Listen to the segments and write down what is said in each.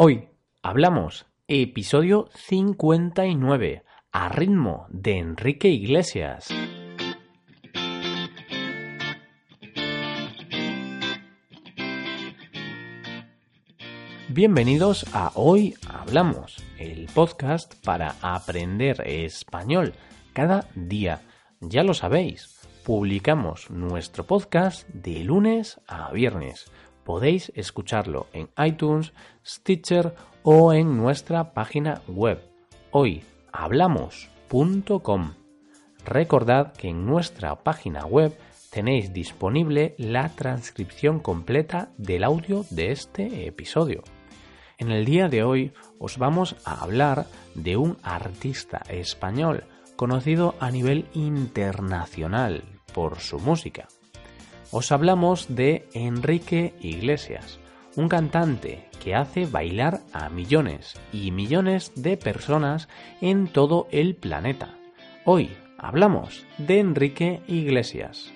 Hoy hablamos episodio 59 a ritmo de Enrique Iglesias. Bienvenidos a Hoy Hablamos, el podcast para aprender español cada día. Ya lo sabéis, publicamos nuestro podcast de lunes a viernes. Podéis escucharlo en iTunes, Stitcher o en nuestra página web hoyhablamos.com. Recordad que en nuestra página web tenéis disponible la transcripción completa del audio de este episodio. En el día de hoy os vamos a hablar de un artista español conocido a nivel internacional por su música. Os hablamos de Enrique Iglesias, un cantante que hace bailar a millones y millones de personas en todo el planeta. Hoy hablamos de Enrique Iglesias.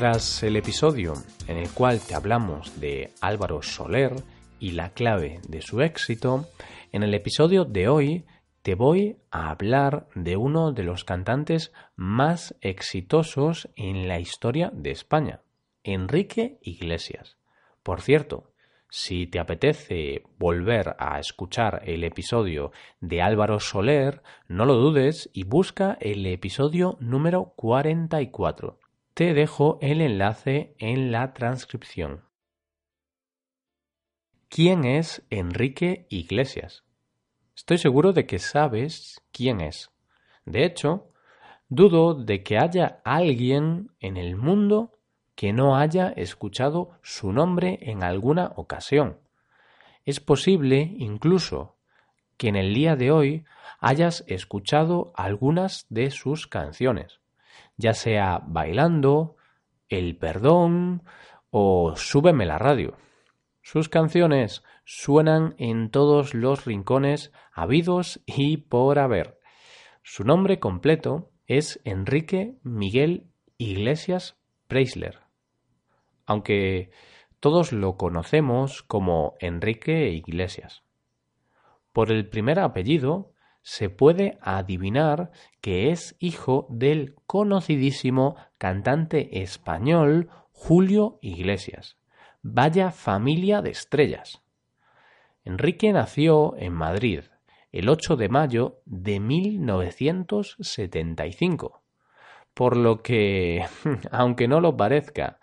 Tras el episodio en el cual te hablamos de Álvaro Soler y la clave de su éxito, en el episodio de hoy te voy a hablar de uno de los cantantes más exitosos en la historia de España, Enrique Iglesias. Por cierto, si te apetece volver a escuchar el episodio de Álvaro Soler, no lo dudes y busca el episodio número 44 te dejo el enlace en la transcripción. ¿Quién es Enrique Iglesias? Estoy seguro de que sabes quién es. De hecho, dudo de que haya alguien en el mundo que no haya escuchado su nombre en alguna ocasión. Es posible, incluso, que en el día de hoy hayas escuchado algunas de sus canciones ya sea bailando, El perdón o Súbeme la radio. Sus canciones suenan en todos los rincones habidos y por haber. Su nombre completo es Enrique Miguel Iglesias Preisler, aunque todos lo conocemos como Enrique Iglesias. Por el primer apellido se puede adivinar que es hijo del conocidísimo cantante español Julio Iglesias. Vaya familia de estrellas. Enrique nació en Madrid el 8 de mayo de 1975, por lo que, aunque no lo parezca,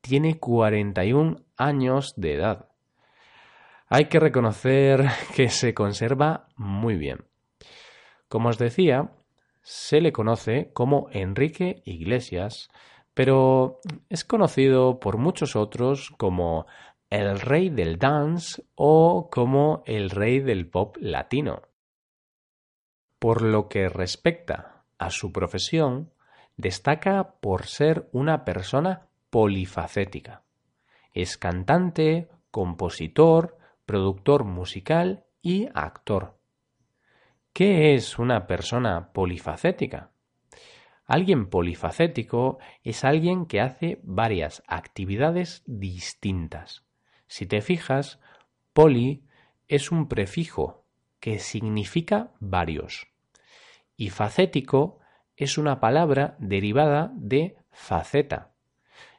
tiene 41 años de edad. Hay que reconocer que se conserva muy bien. Como os decía, se le conoce como Enrique Iglesias, pero es conocido por muchos otros como el rey del dance o como el rey del pop latino. Por lo que respecta a su profesión, destaca por ser una persona polifacética. Es cantante, compositor, productor musical y actor. ¿Qué es una persona polifacética? Alguien polifacético es alguien que hace varias actividades distintas. Si te fijas, poli es un prefijo que significa varios. Y facético es una palabra derivada de faceta.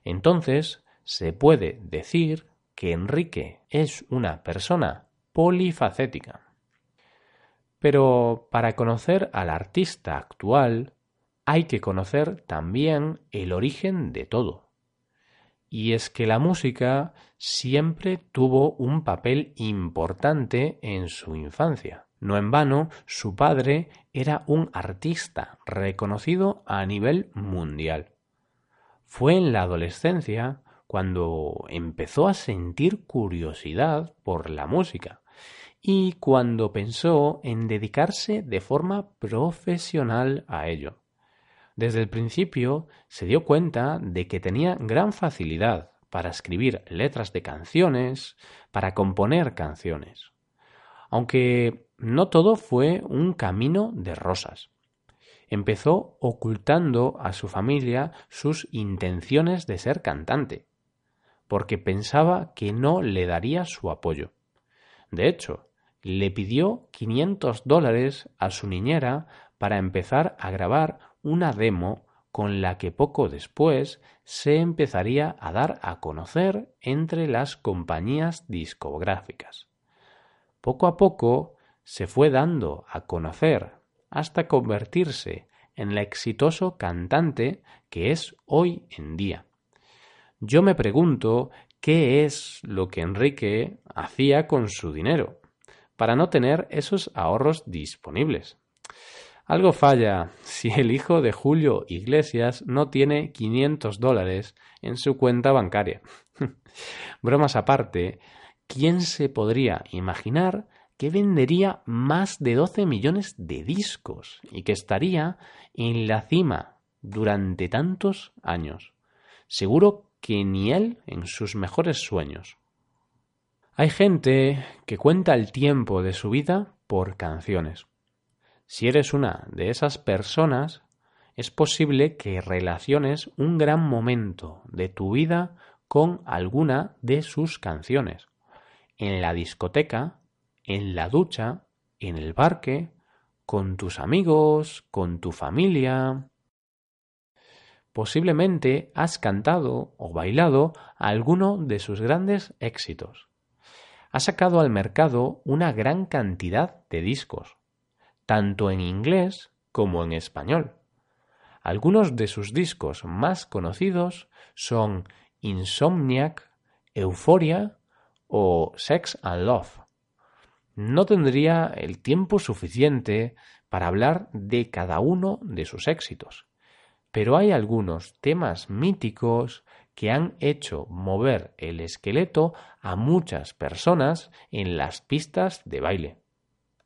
Entonces, se puede decir que Enrique es una persona polifacética. Pero para conocer al artista actual hay que conocer también el origen de todo. Y es que la música siempre tuvo un papel importante en su infancia. No en vano, su padre era un artista reconocido a nivel mundial. Fue en la adolescencia cuando empezó a sentir curiosidad por la música y cuando pensó en dedicarse de forma profesional a ello. Desde el principio se dio cuenta de que tenía gran facilidad para escribir letras de canciones, para componer canciones. Aunque no todo fue un camino de rosas. Empezó ocultando a su familia sus intenciones de ser cantante, porque pensaba que no le daría su apoyo. De hecho, le pidió 500 dólares a su niñera para empezar a grabar una demo con la que poco después se empezaría a dar a conocer entre las compañías discográficas. Poco a poco se fue dando a conocer hasta convertirse en el exitoso cantante que es hoy en día. Yo me pregunto qué es lo que Enrique hacía con su dinero para no tener esos ahorros disponibles. Algo falla si el hijo de Julio Iglesias no tiene 500 dólares en su cuenta bancaria. Bromas aparte, ¿quién se podría imaginar que vendería más de 12 millones de discos y que estaría en la cima durante tantos años? Seguro que ni él en sus mejores sueños. Hay gente que cuenta el tiempo de su vida por canciones. Si eres una de esas personas, es posible que relaciones un gran momento de tu vida con alguna de sus canciones. En la discoteca, en la ducha, en el parque, con tus amigos, con tu familia. Posiblemente has cantado o bailado alguno de sus grandes éxitos. Ha sacado al mercado una gran cantidad de discos tanto en inglés como en español. Algunos de sus discos más conocidos son Insomniac, Euphoria o Sex and Love. No tendría el tiempo suficiente para hablar de cada uno de sus éxitos, pero hay algunos temas míticos que han hecho mover el esqueleto a muchas personas en las pistas de baile,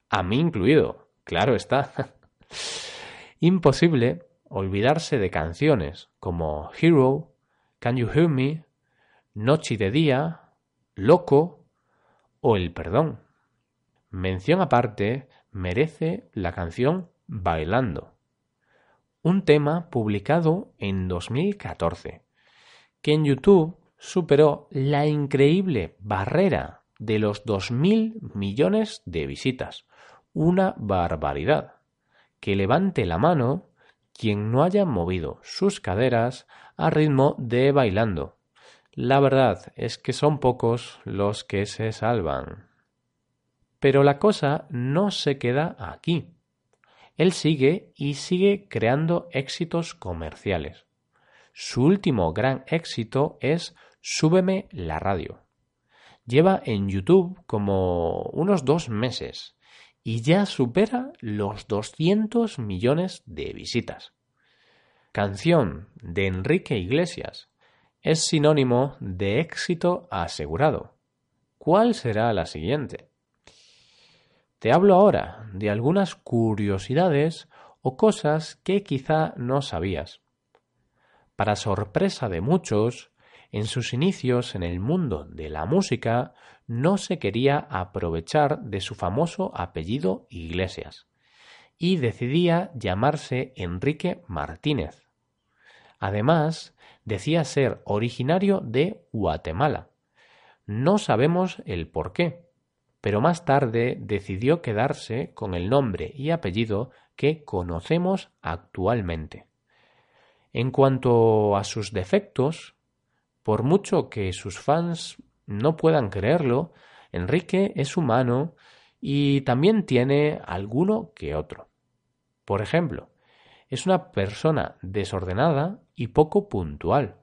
a mí incluido. Claro está. Imposible olvidarse de canciones como Hero, Can You Hear Me, Noche de Día, Loco o El Perdón. Mención aparte merece la canción Bailando, un tema publicado en 2014, que en YouTube superó la increíble barrera de los 2.000 millones de visitas, una barbaridad. Que levante la mano quien no haya movido sus caderas a ritmo de bailando. La verdad es que son pocos los que se salvan. Pero la cosa no se queda aquí. Él sigue y sigue creando éxitos comerciales. Su último gran éxito es Súbeme la radio. Lleva en YouTube como unos dos meses y ya supera los 200 millones de visitas. Canción de Enrique Iglesias es sinónimo de éxito asegurado. ¿Cuál será la siguiente? Te hablo ahora de algunas curiosidades o cosas que quizá no sabías. Para sorpresa de muchos, en sus inicios en el mundo de la música no se quería aprovechar de su famoso apellido Iglesias y decidía llamarse Enrique Martínez. Además, decía ser originario de Guatemala. No sabemos el por qué, pero más tarde decidió quedarse con el nombre y apellido que conocemos actualmente. En cuanto a sus defectos, por mucho que sus fans no puedan creerlo, Enrique es humano y también tiene alguno que otro. Por ejemplo, es una persona desordenada y poco puntual.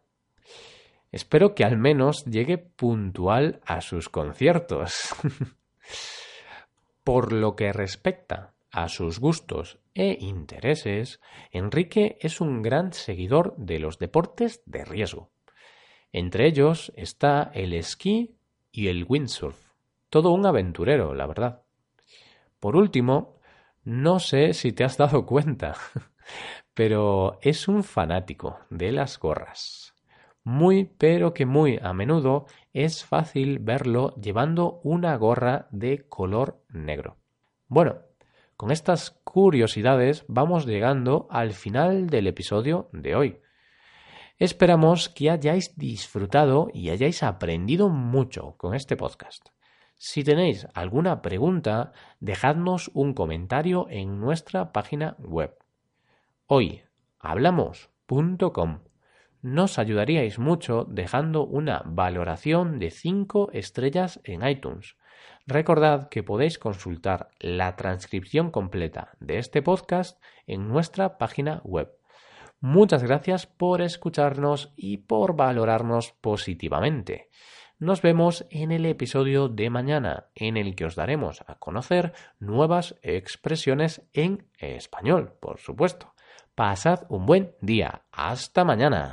Espero que al menos llegue puntual a sus conciertos. Por lo que respecta a sus gustos e intereses, Enrique es un gran seguidor de los deportes de riesgo. Entre ellos está el esquí y el windsurf. Todo un aventurero, la verdad. Por último, no sé si te has dado cuenta, pero es un fanático de las gorras. Muy, pero que muy a menudo es fácil verlo llevando una gorra de color negro. Bueno, con estas curiosidades vamos llegando al final del episodio de hoy. Esperamos que hayáis disfrutado y hayáis aprendido mucho con este podcast. Si tenéis alguna pregunta, dejadnos un comentario en nuestra página web. Hoy hablamos.com. Nos ayudaríais mucho dejando una valoración de 5 estrellas en iTunes. Recordad que podéis consultar la transcripción completa de este podcast en nuestra página web Muchas gracias por escucharnos y por valorarnos positivamente. Nos vemos en el episodio de mañana, en el que os daremos a conocer nuevas expresiones en español, por supuesto. Pasad un buen día. Hasta mañana.